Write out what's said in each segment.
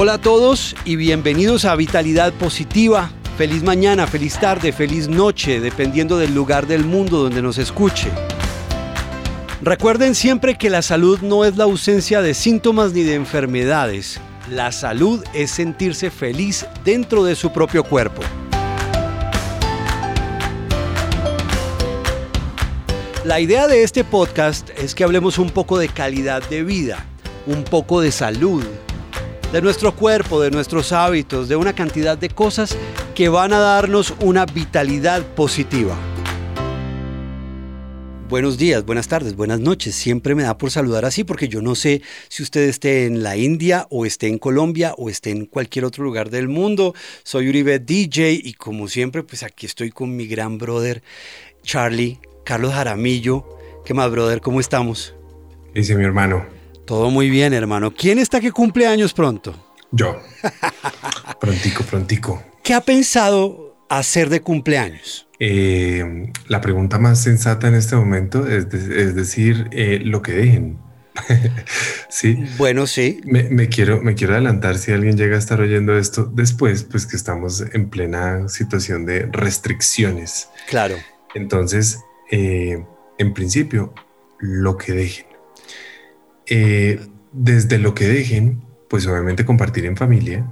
Hola a todos y bienvenidos a Vitalidad Positiva. Feliz mañana, feliz tarde, feliz noche, dependiendo del lugar del mundo donde nos escuche. Recuerden siempre que la salud no es la ausencia de síntomas ni de enfermedades. La salud es sentirse feliz dentro de su propio cuerpo. La idea de este podcast es que hablemos un poco de calidad de vida, un poco de salud, de nuestro cuerpo, de nuestros hábitos, de una cantidad de cosas que van a darnos una vitalidad positiva. Buenos días, buenas tardes, buenas noches. Siempre me da por saludar así porque yo no sé si usted esté en la India o esté en Colombia o esté en cualquier otro lugar del mundo. Soy Uribe DJ y como siempre pues aquí estoy con mi gran brother Charlie, Carlos Jaramillo. ¿Qué más brother? ¿Cómo estamos? Dice mi hermano. Todo muy bien hermano. ¿Quién está que cumple años pronto? Yo. prontico, prontico. ¿Qué ha pensado hacer de cumpleaños? Eh, la pregunta más sensata en este momento es, decir, eh, lo que dejen. sí. Bueno, sí. Me, quiero, me quiero adelantar si alguien llega a estar oyendo esto después, pues que estamos en plena situación de restricciones. Claro. Entonces, eh, en principio, lo que dejen. Desde lo que dejen, pues obviamente compartir en familia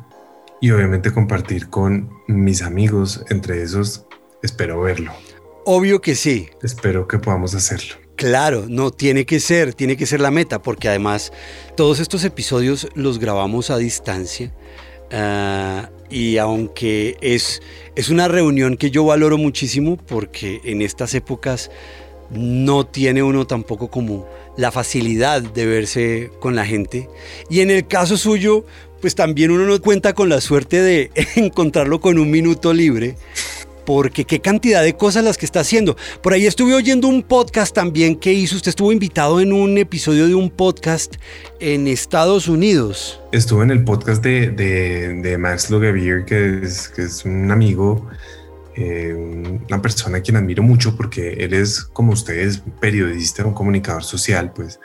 y obviamente compartir con mis amigos, entre esos Espero verlo. Obvio que sí. Espero que podamos hacerlo. Claro, no, tiene que ser, tiene que ser la meta, porque además todos estos episodios los grabamos a distancia. Ah, y aunque es, es una reunión que yo valoro muchísimo, porque en estas épocas no tiene uno tampoco como la facilidad de verse con la gente. Y en el caso suyo, pues también uno no cuenta con la suerte de encontrarlo con un minuto libre porque qué cantidad de cosas las que está haciendo. Por ahí estuve oyendo un podcast también que hizo, usted estuvo invitado en un episodio de un podcast en Estados Unidos. Estuve en el podcast de, de, Max Logevier, que es, que es un amigo, eh, una persona a quien admiro mucho porque él es, como ustedes, periodista, un comunicador social, pues,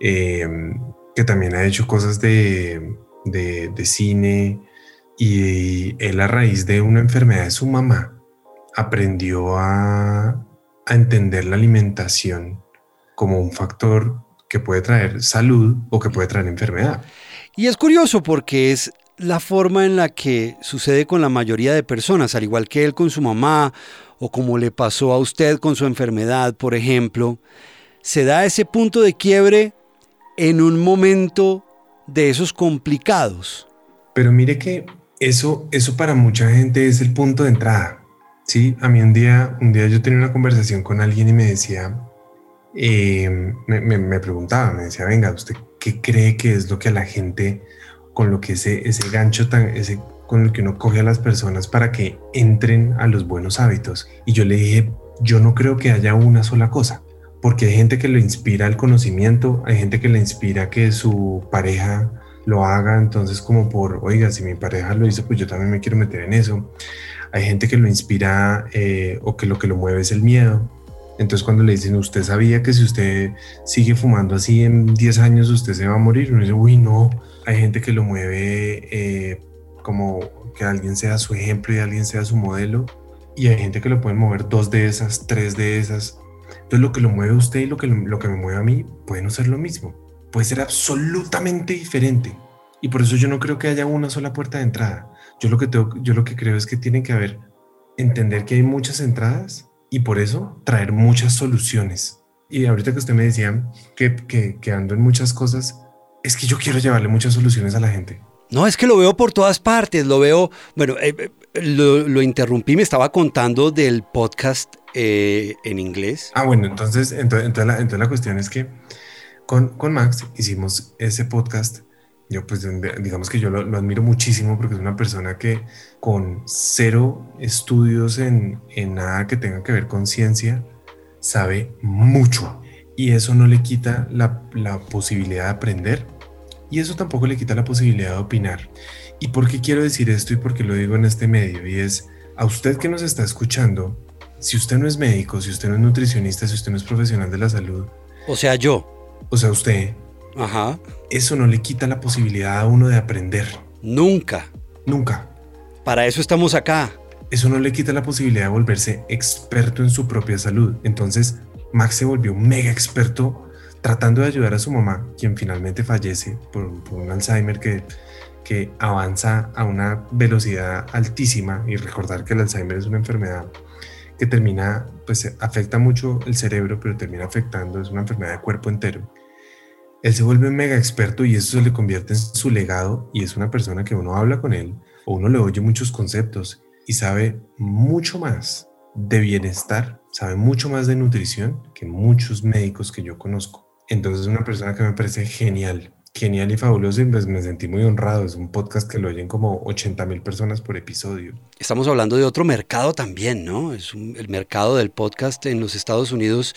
eh, que también ha hecho cosas de, de, de cine, y él a raíz de una enfermedad de su mamá aprendió a, entender la alimentación como un factor que puede traer salud o que puede traer enfermedad. Y es curioso porque es la forma en la que sucede con la mayoría de personas, al igual que él con su mamá o como le pasó a usted con su enfermedad, por ejemplo, se da ese punto de quiebre en un momento de esos complicados. Pero mire que eso, eso para mucha gente es el punto de entrada. Sí, a mí un día, un día yo tenía una conversación con alguien y me decía, eh, me, preguntaba, me decía, venga, ¿usted qué cree que es lo que a la gente, con lo que ese, ese gancho tan, ese, con el que uno coge a las personas para que entren a los buenos hábitos? Y yo le dije, yo no creo que haya una sola cosa, porque hay gente que lo inspira el conocimiento, hay gente que le inspira que su pareja lo haga, entonces como por, oiga, si mi pareja lo hizo, pues yo también me quiero meter en eso. Hay gente que lo inspira eh, o que lo que lo mueve es el miedo. Entonces cuando le dicen, usted sabía que si usted sigue fumando así en 10 años usted se va a morir, uno dice, uy, no. Hay gente que lo mueve eh, como que alguien sea su ejemplo y alguien sea su modelo. Y hay gente que lo puede mover dos de esas, tres de esas. Entonces lo que lo mueve a usted y lo que, lo que me mueve a mí puede no ser lo mismo puede ser absolutamente diferente. Y por eso yo no creo que haya una sola puerta de entrada. Yo lo que, tengo, yo lo que creo es que tienen que haber, entender que hay muchas entradas y por eso traer muchas soluciones. Y ahorita que usted me decía que, que, ando en muchas cosas, es que yo quiero llevarle muchas soluciones a la gente. No, es que lo veo por todas partes, lo veo, bueno, eh, eh, lo, interrumpí, me estaba contando del podcast eh, en inglés. Ah, bueno, entonces, entonces, entonces, la, entonces la cuestión es que con, Max hicimos ese podcast. Yo pues digamos que yo lo, admiro muchísimo porque es una persona que con cero estudios en, nada que tenga que ver con ciencia, sabe mucho. Y eso no le quita la, la posibilidad de aprender y eso tampoco le quita la posibilidad de opinar. ¿Y por qué quiero decir esto y por qué lo digo en este medio? Y es a usted que nos está escuchando, si usted no es médico, si usted no es nutricionista, si usted no es profesional de la salud. O sea, yo o sea, usted, Ajá. eso no le quita la posibilidad a uno de aprender. Nunca. Nunca. Para eso estamos acá. Eso no le quita la posibilidad de volverse experto en su propia salud. Entonces, Max se volvió mega experto tratando de ayudar a su mamá, quien finalmente fallece por, un Alzheimer que, que avanza a una velocidad altísima y recordar que el Alzheimer es una enfermedad que termina, pues afecta mucho el cerebro, pero termina afectando, es una enfermedad de cuerpo entero. Él se vuelve mega experto y eso se le convierte en su legado y es una persona que uno habla con él o uno le oye muchos conceptos y sabe mucho más de bienestar, sabe mucho más de nutrición que muchos médicos que yo conozco. Entonces es una persona que me parece genial, genial y fabuloso y pues me sentí muy honrado. Es un podcast que lo oyen como 80 mil personas por episodio. Estamos hablando de otro mercado también, ¿no? Es el mercado del podcast en los Estados Unidos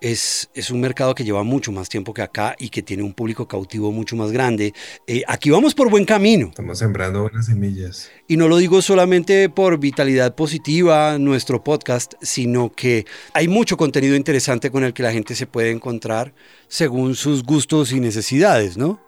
es, es, un mercado que lleva mucho más tiempo que acá y que tiene un público cautivo mucho más grande. Eh, aquí vamos por buen camino. Estamos sembrando buenas semillas. Y no lo digo solamente por vitalidad positiva, nuestro podcast, sino que hay mucho contenido interesante con el que la gente se puede encontrar según sus gustos y necesidades, ¿no?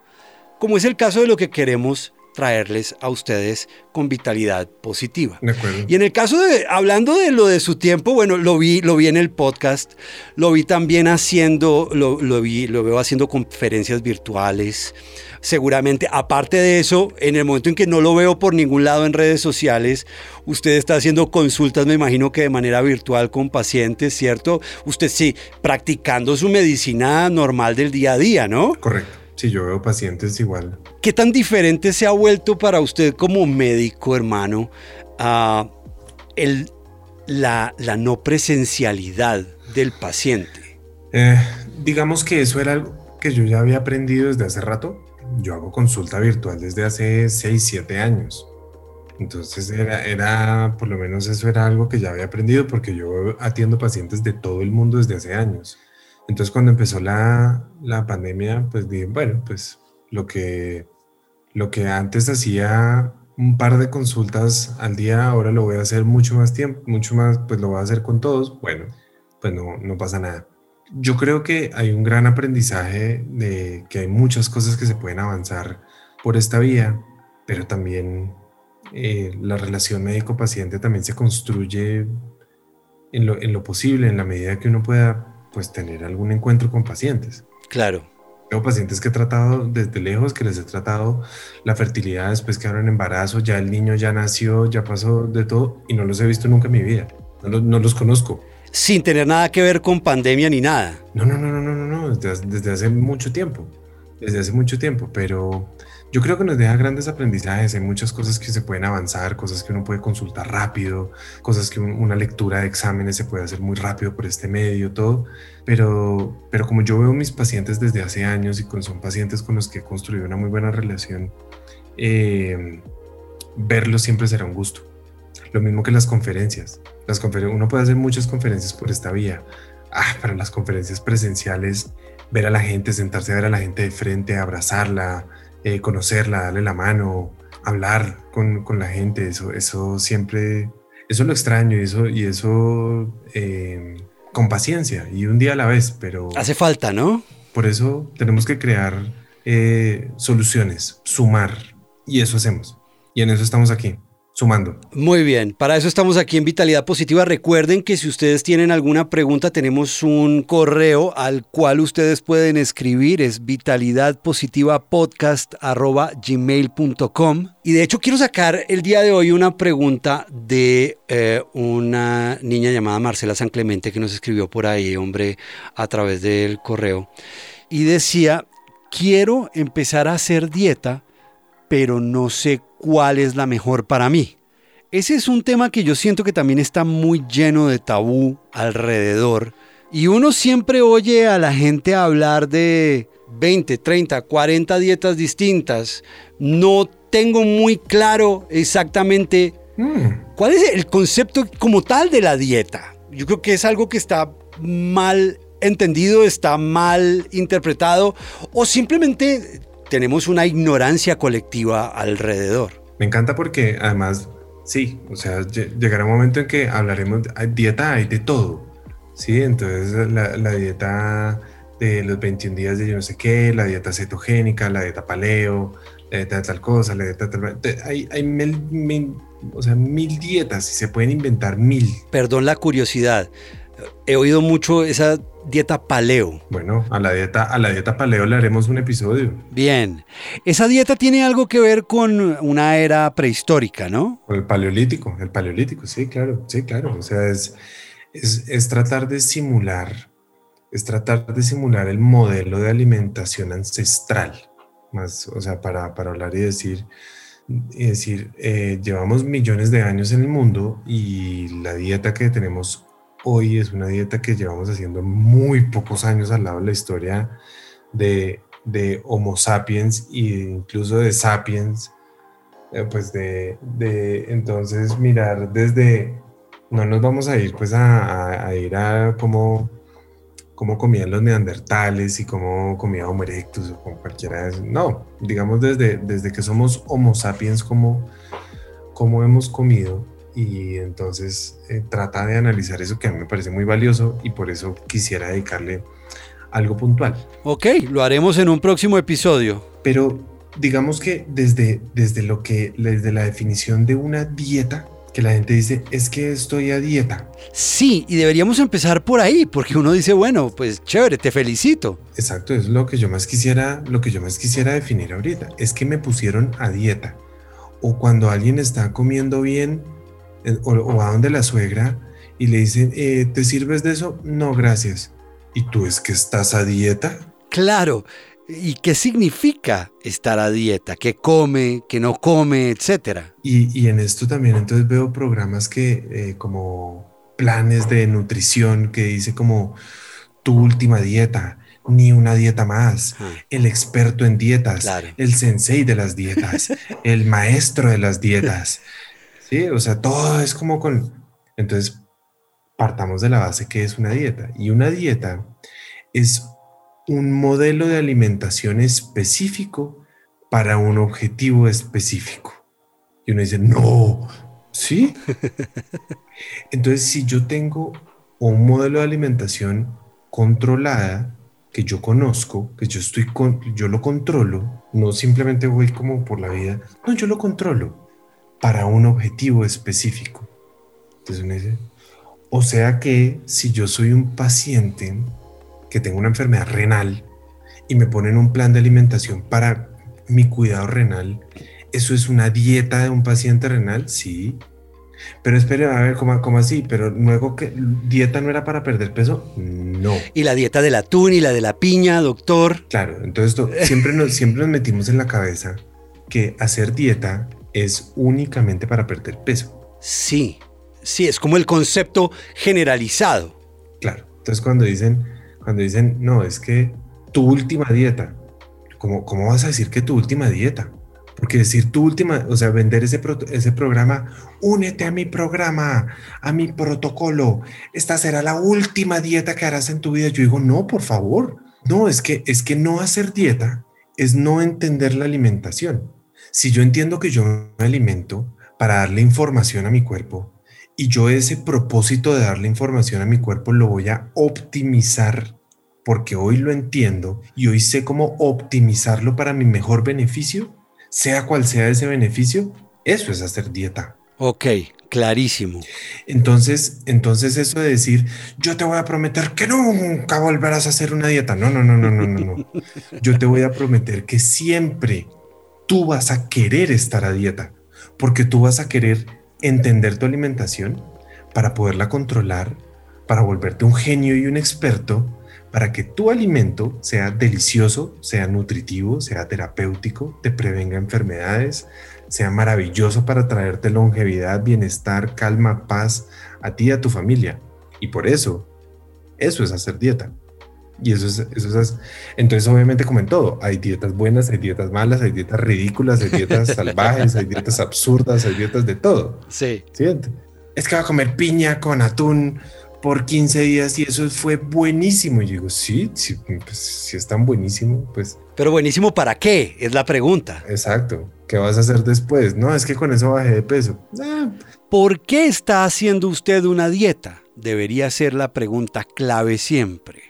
Como es el caso de lo que queremos traerles a ustedes con vitalidad positiva. Y en el caso de, hablando de lo de su tiempo, bueno, lo vi, lo vi en el podcast, lo vi también haciendo, lo, vi, lo veo haciendo conferencias virtuales. Seguramente, aparte de eso, en el momento en que no lo veo por ningún lado en redes sociales, usted está haciendo consultas, me imagino que de manera virtual con pacientes, ¿cierto? Usted sí, practicando su medicina normal del día a día, ¿no? Correcto. Sí, yo veo pacientes igual. ¿Qué tan diferente se ha vuelto para usted como médico, hermano, el, la, no presencialidad del paciente? Eh, digamos que eso era algo que yo ya había aprendido desde hace rato. Yo hago consulta virtual desde hace 6, 7 años. Entonces era, era, por lo menos eso era algo que ya había aprendido porque yo atiendo pacientes de todo el mundo desde hace años. Entonces cuando empezó la, la pandemia, pues dije, bueno, pues lo que, lo que antes hacía un par de consultas al día, ahora lo voy a hacer mucho más tiempo, mucho más, pues lo voy a hacer con todos. Bueno, pues no, no pasa nada. Yo creo que hay un gran aprendizaje de que hay muchas cosas que se pueden avanzar por esta vía, pero también eh, la relación médico-paciente también se construye en lo, en lo posible, en la medida que uno pueda pues tener algún encuentro con pacientes. Claro. Tengo pacientes que he tratado desde lejos, que les he tratado la fertilidad después que ahora en embarazo, ya el niño ya nació, ya pasó de todo y no los he visto nunca en mi vida. No, no los conozco. Sin tener nada que ver con pandemia ni nada. No, no, no, no, no, no, desde, desde hace mucho tiempo. Desde hace mucho tiempo, pero yo creo que nos deja grandes aprendizajes, hay muchas cosas que se pueden avanzar, cosas que uno puede consultar rápido, cosas que una lectura de exámenes se puede hacer muy rápido por este medio, todo, pero, pero como yo veo mis pacientes desde hace años y con, son pacientes con los que he construido una muy buena relación, eh, verlos siempre será un gusto. Lo mismo que las conferencias. Las conferencias uno puede hacer muchas conferencias por esta vía. Ah, para las conferencias presenciales, ver a la gente, sentarse a ver a la gente de frente, abrazarla, eh, conocerla, darle la mano, hablar con, con, la gente, eso, eso siempre, eso lo extraño y eso, y eso eh, con paciencia y un día a la vez, pero... Hace falta, ¿no? Por eso tenemos que crear eh, soluciones, sumar, y eso hacemos. Y en eso estamos aquí sumando. Muy bien, para eso estamos aquí en Vitalidad Positiva. Recuerden que si ustedes tienen alguna pregunta, tenemos un correo al cual ustedes pueden escribir, es vitalidadpositivapodcast.gmail.com. Y de hecho quiero sacar el día de hoy una pregunta de eh, una niña llamada Marcela San Clemente que nos escribió por ahí, hombre, a través del correo. Y decía, quiero empezar a hacer dieta, pero no sé cuál es la mejor para mí. Ese es un tema que yo siento que también está muy lleno de tabú alrededor. Y uno siempre oye a la gente hablar de 20, 30, 40 dietas distintas. No tengo muy claro exactamente mm. cuál es el concepto como tal de la dieta. Yo creo que es algo que está mal entendido, está mal interpretado o simplemente tenemos una ignorancia colectiva alrededor. Me encanta porque además, sí, o sea, llegará un momento en que hablaremos, de dieta hay de todo, ¿sí? Entonces la, la, dieta de los 21 días de yo no sé qué, la dieta cetogénica, la dieta paleo, le tal, tal cosa, le tal, tal, hay, hay mil, o sea, mil dietas y se pueden inventar mil. Perdón la curiosidad. He oído mucho esa dieta paleo. Bueno, a la dieta, a la dieta paleo le haremos un episodio. Bien. Esa dieta tiene algo que ver con una era prehistórica, ¿no? Con el paleolítico, el paleolítico, sí, claro, sí, claro. O sea, es, es, es tratar de simular, es tratar de simular el modelo de alimentación ancestral. Más, o sea, para, para hablar y decir, y decir, eh, llevamos millones de años en el mundo y la dieta que tenemos hoy es una dieta que llevamos haciendo muy pocos años al lado de la historia de, de Homo sapiens e incluso de sapiens, eh, pues de, de, entonces mirar desde, no nos vamos a ir pues a, ir a cómo, cómo comían los neandertales y cómo comía Homo erectus o cualquiera de esos, no, digamos desde, desde que somos Homo sapiens, cómo, cómo hemos comido y entonces eh, trata de analizar eso que a mí me parece muy valioso y por eso quisiera dedicarle algo puntual. Ok, lo haremos en un próximo episodio. Pero digamos que desde, desde lo que, desde la definición de una dieta, que la gente dice, es que estoy a dieta. Sí, y deberíamos empezar por ahí, porque uno dice, bueno, pues chévere, te felicito. Exacto, es lo que yo más quisiera, lo que yo más quisiera definir ahorita, es que me pusieron a dieta. O cuando alguien está comiendo bien, o, va donde la suegra y le dicen, eh, ¿te sirves de eso? No, gracias. ¿Y tú es que estás a dieta? Claro. ¿Y qué significa estar a dieta? ¿Qué come, qué no come, etcétera? Y, en esto también entonces veo programas que eh, como planes de nutrición que dice como tu última dieta, ni una dieta más, el experto en dietas, el sensei de las dietas, el maestro de las dietas. Sí, o sea, todo es como con... Entonces, partamos de la base que es una dieta. Y una dieta es un modelo de alimentación específico para un objetivo específico. Y uno dice, no, ¿sí? Entonces, si yo tengo un modelo de alimentación controlada, que yo conozco, que yo estoy con, yo lo controlo, no simplemente voy como por la vida, no, yo lo controlo para un objetivo específico. Entonces o sea que si yo soy un paciente que tengo una enfermedad renal y me ponen un plan de alimentación para mi cuidado renal, ¿eso es una dieta de un paciente renal? Sí. Pero espere, a ver, ¿cómo, cómo así? Pero luego que dieta no era para perder peso, no. Y la dieta del atún y la de la piña, doctor. Claro, entonces siempre, nos, siempre nos metimos en la cabeza que hacer dieta es únicamente para perder peso. Sí, sí, es como el concepto generalizado. Claro, entonces cuando dicen, cuando dicen, no, es que tu última dieta, ¿cómo, cómo vas a decir que tu última dieta? Porque decir tu última, o sea, vender ese, ese programa, únete a mi programa, a mi protocolo, esta será la última dieta que harás en tu vida. Yo digo, no, por favor. No, es que, es que no hacer dieta es no entender la alimentación. Si yo entiendo que yo me alimento para darle información a mi cuerpo y yo ese propósito de darle información a mi cuerpo lo voy a optimizar porque hoy lo entiendo y hoy sé cómo optimizarlo para mi mejor beneficio, sea cual sea ese beneficio, eso es hacer dieta. Ok, clarísimo. Entonces, entonces eso de decir, yo te voy a prometer que nunca volverás a hacer una dieta. No, no, no, no, no, no, no. Yo te voy a prometer que siempre tú vas a querer estar a dieta, porque tú vas a querer entender tu alimentación para poderla controlar, para volverte un genio y un experto, para que tu alimento sea delicioso, sea nutritivo, sea terapéutico, te prevenga enfermedades, sea maravilloso para traerte longevidad, bienestar, calma, paz a ti y a tu familia. Y por eso, eso es hacer dieta. Y eso es, eso es, entonces obviamente como en todo, hay dietas buenas, hay dietas malas, hay dietas ridículas, hay dietas salvajes, hay dietas absurdas, hay dietas de todo. Sí. Es que va a comer piña con atún por 15 días y eso fue buenísimo. Y yo digo, sí, sí, pues, si es tan buenísimo, pues... Pero buenísimo para qué? Es la pregunta. Exacto. ¿Qué vas a hacer después? No, es que con eso bajé de peso. Ah. ¿Por qué está haciendo usted una dieta? Debería ser la pregunta clave siempre.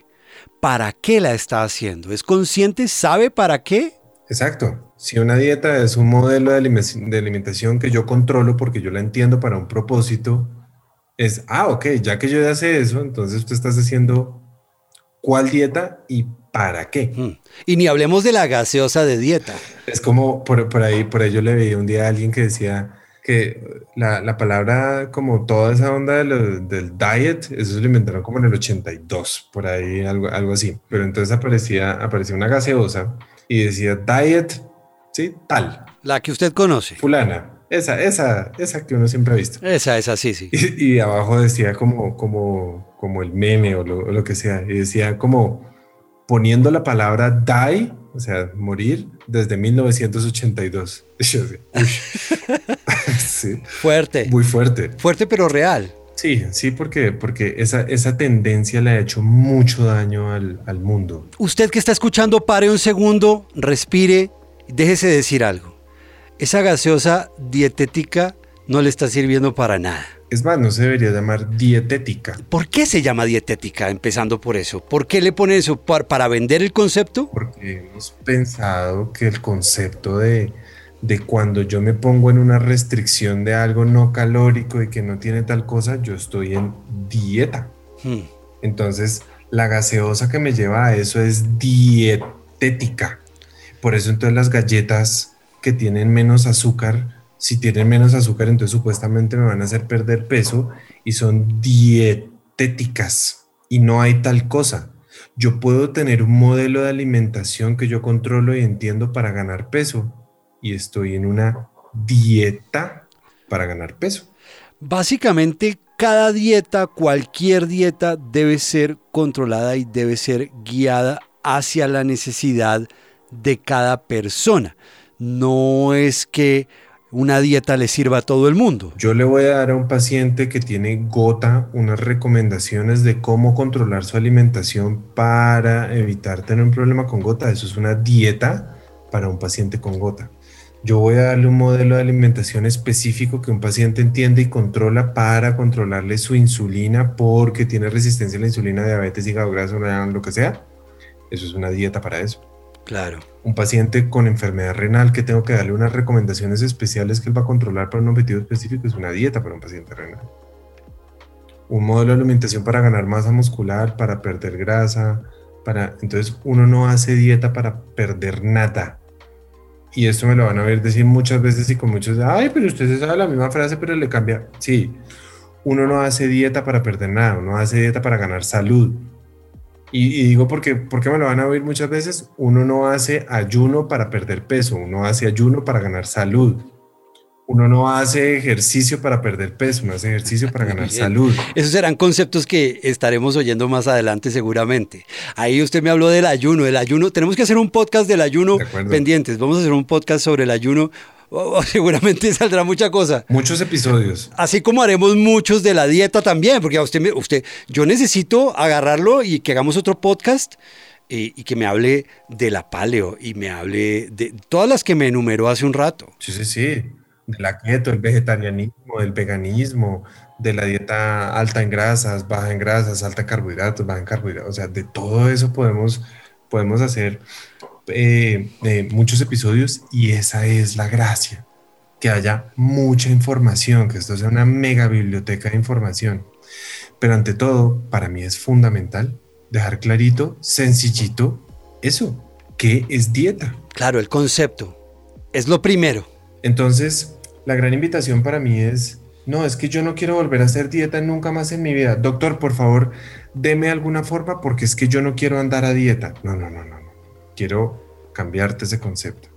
¿Para qué la está haciendo? ¿Es consciente? ¿Sabe para qué? Exacto. Si una dieta es un modelo de alimentación que yo controlo porque yo la entiendo para un propósito, es, ah, ok, ya que yo ya sé eso, entonces tú estás haciendo cuál dieta y para qué. Mm. Y ni hablemos de la gaseosa de dieta. Es como por, por ahí, por ahí yo le veía un día a alguien que decía que la, la palabra, como toda esa onda del diet, eso se lo inventaron como en el 82, por ahí, algo, algo así. Pero entonces aparecía, aparecía una gaseosa y decía diet, ¿sí? Tal. La que usted conoce. Fulana. Esa, esa, esa que uno siempre ha visto. Esa, esa, sí, sí. Y, abajo decía como, como, como el meme o lo, lo, que sea. Y decía como poniendo la palabra die, o sea, morir, desde 1982. sí. Fuerte. Muy fuerte. Fuerte, pero real. Sí, sí, porque, porque esa, esa tendencia le ha hecho mucho daño al, al mundo. Usted que está escuchando, pare un segundo, respire, déjese decir algo. Esa gaseosa dietética no le está sirviendo para nada. Es más, no se debería llamar dietética. ¿Por qué se llama dietética? Empezando por eso. ¿Por qué le pone eso? ¿Para, vender el concepto? Porque hemos pensado que el concepto de de cuando yo me pongo en una restricción de algo no calórico y que no tiene tal cosa, yo estoy en dieta. Hmm. Entonces, la gaseosa que me lleva a eso es dietética. Por eso entonces las galletas que tienen menos azúcar, si tienen menos azúcar, entonces supuestamente me van a hacer perder peso y son dietéticas y no hay tal cosa. Yo puedo tener un modelo de alimentación que yo controlo y entiendo para ganar peso, y estoy en una dieta para ganar peso. Básicamente, cada dieta, cualquier dieta, debe ser controlada y debe ser guiada hacia la necesidad de cada persona. No es que una dieta le sirva a todo el mundo. Yo le voy a dar a un paciente que tiene gota unas recomendaciones de cómo controlar su alimentación para evitar tener un problema con gota. Eso es una dieta para un paciente con gota. Yo voy a darle un modelo de alimentación específico que un paciente entiende y controla para controlarle su insulina porque tiene resistencia a la insulina, diabetes, hígado graso, lo que sea. Eso es una dieta para eso. Claro. Un paciente con enfermedad renal que tengo que darle unas recomendaciones especiales que él va a controlar para un objetivo específico es una dieta para un paciente renal. Un modelo de alimentación para ganar masa muscular, para perder grasa, para entonces uno no hace dieta para perder nada y esto me lo van a ver decir muchas veces y con muchos, ay, pero usted se sabe la misma frase, pero le cambia. Sí, uno no hace dieta para perder nada, uno hace dieta para ganar salud. Y, digo porque, porque me lo van a oír muchas veces, uno no hace ayuno para perder peso, uno hace ayuno para ganar salud uno no hace ejercicio para perder peso, uno hace ejercicio para ganar salud. Esos serán conceptos que estaremos oyendo más adelante seguramente. Ahí usted me habló del ayuno, el ayuno, tenemos que hacer un podcast del ayuno pendientes, vamos a hacer un podcast sobre el ayuno. seguramente saldrá mucha cosa. Muchos episodios. Así como haremos muchos de la dieta también, porque a usted, usted, yo necesito agarrarlo y que hagamos otro podcast y, y, que me hable de la paleo y me hable de todas las que me enumeró hace un rato. Sí, sí, sí de la keto, el vegetarianismo, el veganismo, de la dieta alta en grasas, baja en grasas, alta en carbohidratos, baja en carbohidratos, o sea, de todo eso podemos, podemos hacer eh, eh, muchos episodios y esa es la gracia, que haya mucha información, que esto sea una mega biblioteca de información. Pero ante todo, para mí es fundamental dejar clarito, sencillito, eso, ¿qué es dieta? Claro, el concepto. Es lo primero. Entonces, la gran invitación para mí es, no, es que yo no quiero volver a hacer dieta nunca más en mi vida. Doctor, por favor, deme alguna forma porque es que yo no quiero andar a dieta. No, no, no, no. Quiero cambiarte ese concepto.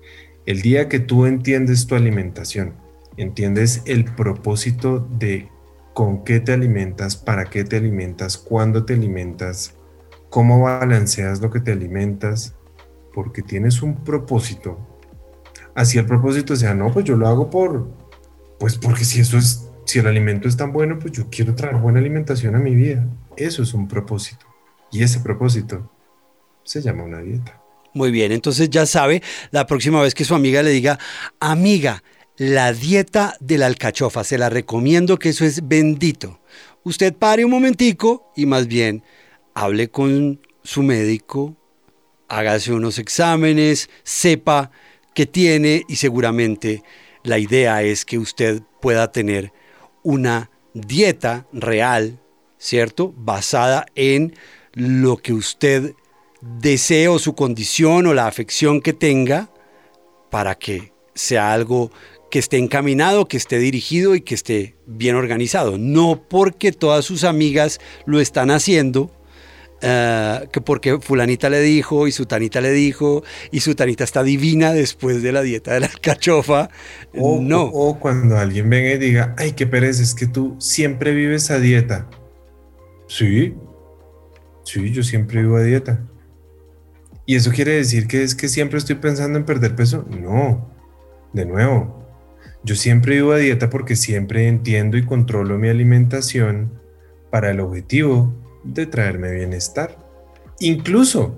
El día que tú entiendes tu alimentación, entiendes el propósito de con qué te alimentas, para qué te alimentas, cuándo te alimentas, cómo balanceas lo que te alimentas, porque tienes un propósito. Así el propósito sea, no, pues yo lo hago por, pues porque si eso es, si el alimento es tan bueno, pues yo quiero traer buena alimentación a mi vida. Eso es un propósito. Y ese propósito se llama una dieta. Muy bien, entonces ya sabe, la próxima vez que su amiga le diga, amiga, la dieta de la alcachofa, se la recomiendo que eso es bendito. Usted pare un momentico y más bien hable con su médico, hágase unos exámenes, sepa qué tiene y seguramente la idea es que usted pueda tener una dieta real, ¿cierto? Basada en lo que usted desee o su condición o la afección que tenga para que sea algo que esté encaminado, que esté dirigido y que esté bien organizado. No porque todas sus amigas lo están haciendo, eh, que porque fulanita le dijo y su tanita le dijo y su tanita está divina después de la dieta de la alcachofa. O, no. O, cuando alguien venga y diga, ay, qué pereza, es que tú siempre vives a dieta. Sí, sí, yo siempre vivo a dieta. ¿Y eso quiere decir que es que siempre estoy pensando en perder peso? No, de nuevo, yo siempre vivo a dieta porque siempre entiendo y controlo mi alimentación para el objetivo de traerme bienestar. Incluso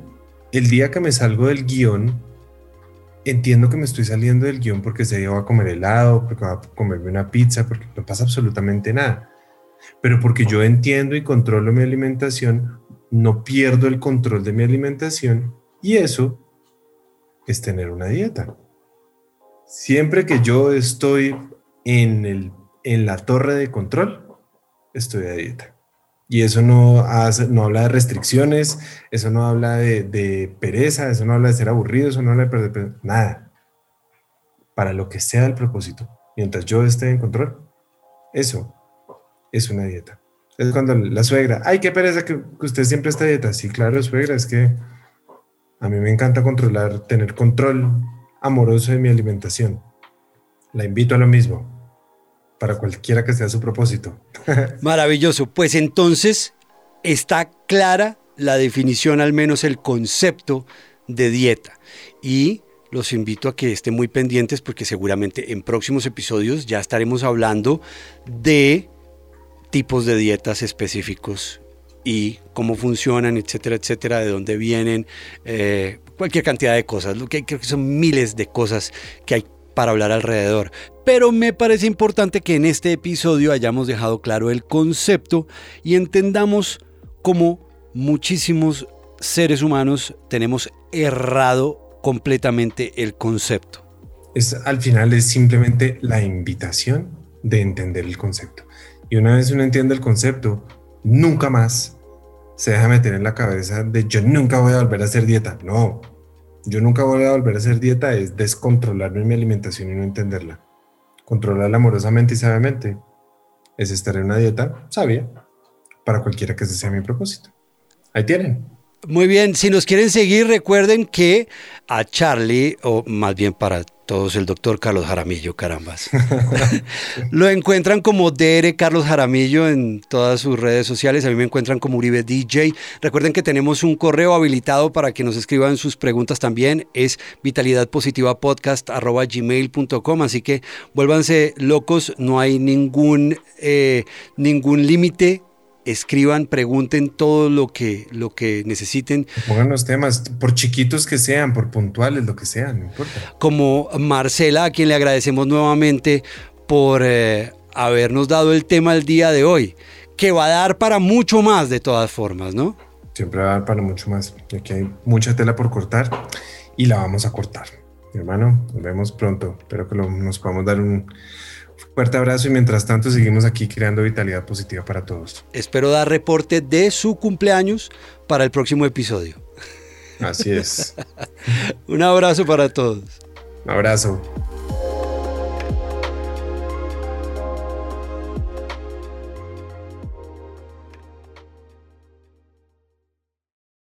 el día que me salgo del guion, entiendo que me estoy saliendo del guion porque ese día voy a comer helado, porque voy a comerme una pizza, porque no pasa absolutamente nada. Pero porque yo entiendo y controlo mi alimentación, no pierdo el control de mi alimentación y eso es tener una dieta. Siempre que yo estoy en, el, en la torre de control, estoy a dieta. Y eso no, no habla de restricciones, eso no habla de, pereza, eso no habla de ser aburrido, eso no habla de perder nada. Para lo que sea el propósito, mientras yo esté en control, eso es una dieta. Es cuando la suegra, ay, qué pereza que, usted siempre está a dieta. Sí, claro, suegra, es que a mí me encanta controlar, tener control amoroso de mi alimentación. La invito a lo mismo para cualquiera que sea su propósito. Maravilloso. Pues entonces está clara la definición, al menos el concepto de dieta. Y los invito a que estén muy pendientes porque seguramente en próximos episodios ya estaremos hablando de tipos de dietas específicos y cómo funcionan, etcétera, etcétera, de dónde vienen, eh, cualquier cantidad de cosas. Creo que son miles de cosas que hay para hablar alrededor. Pero me parece importante que en este episodio hayamos dejado claro el concepto y entendamos cómo muchísimos seres humanos tenemos errado completamente el concepto. Es, al final es simplemente la invitación de entender el concepto. Y una vez uno entiende el concepto, nunca más se deja meter en la cabeza de yo nunca voy a volver a hacer dieta. No, yo nunca voy a volver a hacer dieta es descontrolarme mi alimentación y no entenderla. Controlarla amorosamente y sabiamente es estar en una dieta sabia para cualquiera que ese sea mi propósito. Ahí tienen. Muy bien, si nos quieren seguir, recuerden que a Charlie, o más bien para todos el doctor Carlos Jaramillo, carambas. Lo encuentran como DR Carlos Jaramillo en todas sus redes sociales. A mí me encuentran como Uribe DJ. Recuerden que tenemos un correo habilitado para que nos escriban sus preguntas también. Es vitalidadpositivapodcast.gmail.com. Así que vuélvanse locos. No hay ningún, eh, ningún límite escriban, pregunten todo lo que, lo que necesiten. Pongan los temas, por chiquitos que sean, por puntuales, lo que sean, no importa. Como Marcela, a quien le agradecemos nuevamente por eh, habernos dado el tema el día de hoy, que va a dar para mucho más de todas formas, ¿no? Siempre va a dar para mucho más. Aquí hay mucha tela por cortar y la vamos a cortar. Mi hermano, nos vemos pronto. Espero que nos podamos dar un Fuerte abrazo y mientras tanto seguimos aquí creando vitalidad positiva para todos. Espero dar reporte de su cumpleaños para el próximo episodio. Así es. Un abrazo para todos. Un abrazo.